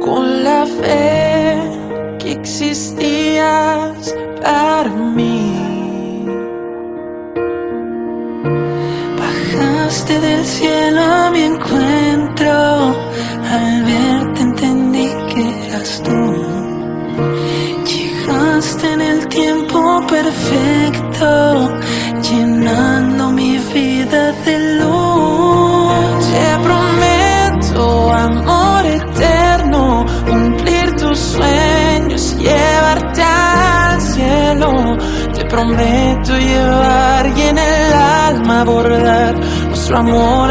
con la fe que existías para mí. Bajaste del cielo a mi encuentro, al verte entendí que eras tú. Llegaste en el tiempo perfecto, llenando mi vida de luz. Te prometo, amor eterno, cumplir tus sueños, llevarte al cielo. Te prometo llevar y en el alma bordar nuestro amor